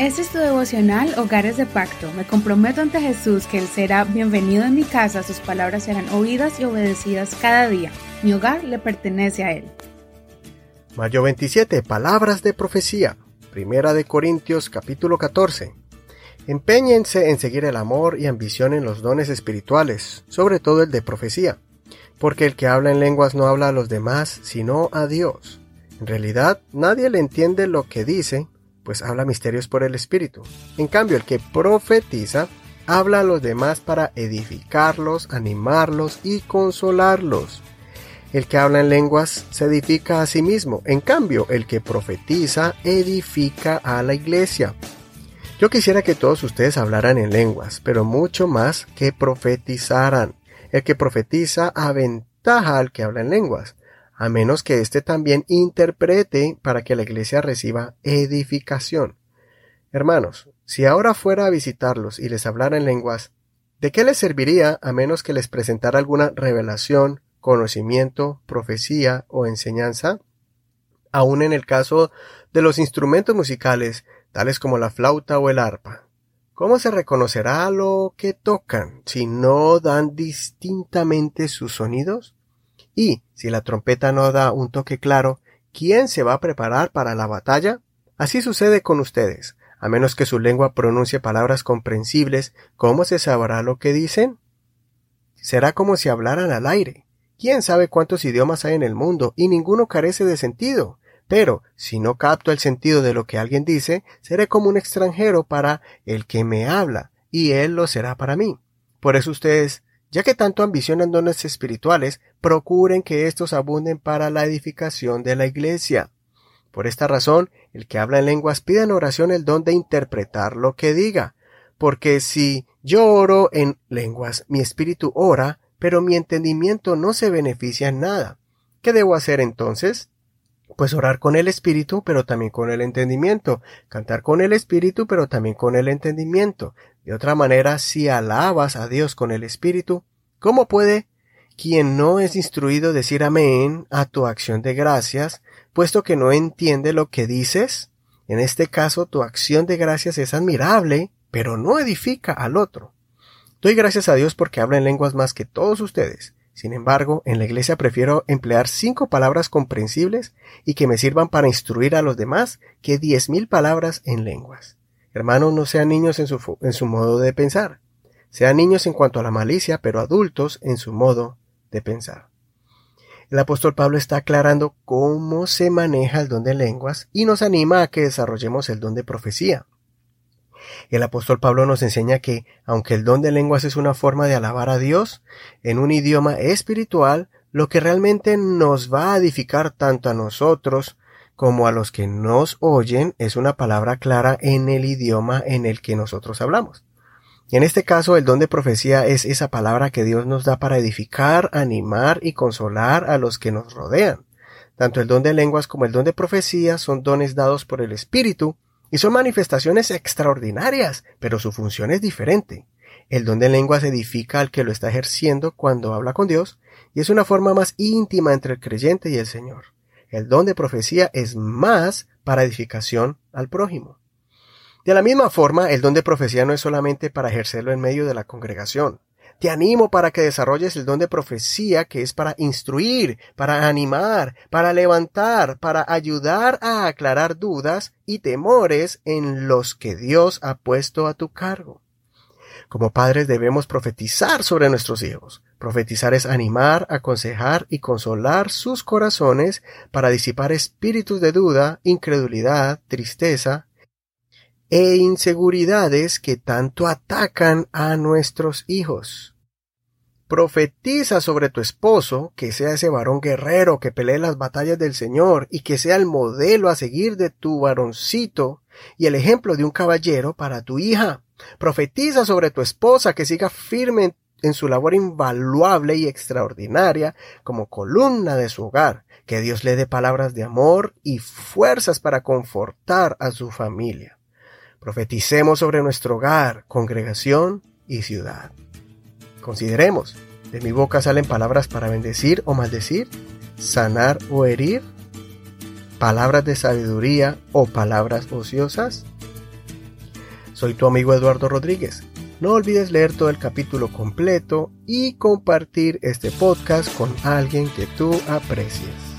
Este es tu devocional Hogares de Pacto. Me comprometo ante Jesús que Él será bienvenido en mi casa, sus palabras serán oídas y obedecidas cada día. Mi hogar le pertenece a Él. Mayo 27. Palabras de profecía. Primera de Corintios capítulo 14. Empeñense en seguir el amor y ambicionen los dones espirituales, sobre todo el de profecía, porque el que habla en lenguas no habla a los demás, sino a Dios. En realidad, nadie le entiende lo que dice, pues habla misterios por el Espíritu. En cambio, el que profetiza habla a los demás para edificarlos, animarlos y consolarlos. El que habla en lenguas se edifica a sí mismo. En cambio, el que profetiza edifica a la iglesia. Yo quisiera que todos ustedes hablaran en lenguas, pero mucho más que profetizaran. El que profetiza aventaja al que habla en lenguas, a menos que éste también interprete para que la iglesia reciba edificación. Hermanos, si ahora fuera a visitarlos y les hablara en lenguas, ¿de qué les serviría a menos que les presentara alguna revelación, conocimiento, profecía o enseñanza? Aún en el caso de los instrumentos musicales, tales como la flauta o el arpa. ¿Cómo se reconocerá lo que tocan si no dan distintamente sus sonidos? Y si la trompeta no da un toque claro, ¿quién se va a preparar para la batalla? Así sucede con ustedes. A menos que su lengua pronuncie palabras comprensibles, ¿cómo se sabrá lo que dicen? Será como si hablaran al aire. ¿Quién sabe cuántos idiomas hay en el mundo y ninguno carece de sentido? Pero si no capto el sentido de lo que alguien dice, seré como un extranjero para el que me habla, y él lo será para mí. Por eso ustedes ya que tanto ambicionan dones espirituales, procuren que éstos abunden para la edificación de la iglesia. Por esta razón, el que habla en lenguas pida en oración el don de interpretar lo que diga, porque si yo oro en lenguas, mi espíritu ora, pero mi entendimiento no se beneficia en nada. ¿Qué debo hacer entonces? Pues orar con el espíritu, pero también con el entendimiento, cantar con el espíritu, pero también con el entendimiento. De otra manera, si alabas a Dios con el espíritu, ¿cómo puede quien no es instruido decir amén a tu acción de gracias, puesto que no entiende lo que dices? En este caso, tu acción de gracias es admirable, pero no edifica al otro. Doy gracias a Dios porque habla en lenguas más que todos ustedes, sin embargo, en la iglesia prefiero emplear cinco palabras comprensibles y que me sirvan para instruir a los demás que diez mil palabras en lenguas. Hermanos, no sean niños en su, en su modo de pensar. Sean niños en cuanto a la malicia, pero adultos en su modo de pensar. El apóstol Pablo está aclarando cómo se maneja el don de lenguas y nos anima a que desarrollemos el don de profecía. El apóstol Pablo nos enseña que, aunque el don de lenguas es una forma de alabar a Dios en un idioma espiritual, lo que realmente nos va a edificar tanto a nosotros como a los que nos oyen es una palabra clara en el idioma en el que nosotros hablamos. Y en este caso el don de profecía es esa palabra que Dios nos da para edificar, animar y consolar a los que nos rodean. Tanto el don de lenguas como el don de profecía son dones dados por el Espíritu y son manifestaciones extraordinarias, pero su función es diferente. El don de lenguas edifica al que lo está ejerciendo cuando habla con Dios, y es una forma más íntima entre el creyente y el Señor. El don de profecía es más para edificación al prójimo. De la misma forma, el don de profecía no es solamente para ejercerlo en medio de la congregación. Te animo para que desarrolles el don de profecía que es para instruir, para animar, para levantar, para ayudar a aclarar dudas y temores en los que Dios ha puesto a tu cargo. Como padres debemos profetizar sobre nuestros hijos. Profetizar es animar, aconsejar y consolar sus corazones para disipar espíritus de duda, incredulidad, tristeza, e inseguridades que tanto atacan a nuestros hijos. Profetiza sobre tu esposo, que sea ese varón guerrero que pelee las batallas del Señor y que sea el modelo a seguir de tu varoncito y el ejemplo de un caballero para tu hija. Profetiza sobre tu esposa que siga firme en su labor invaluable y extraordinaria como columna de su hogar, que Dios le dé palabras de amor y fuerzas para confortar a su familia. Profeticemos sobre nuestro hogar, congregación y ciudad. Consideremos, de mi boca salen palabras para bendecir o maldecir, sanar o herir, palabras de sabiduría o palabras ociosas. Soy tu amigo Eduardo Rodríguez. No olvides leer todo el capítulo completo y compartir este podcast con alguien que tú aprecies.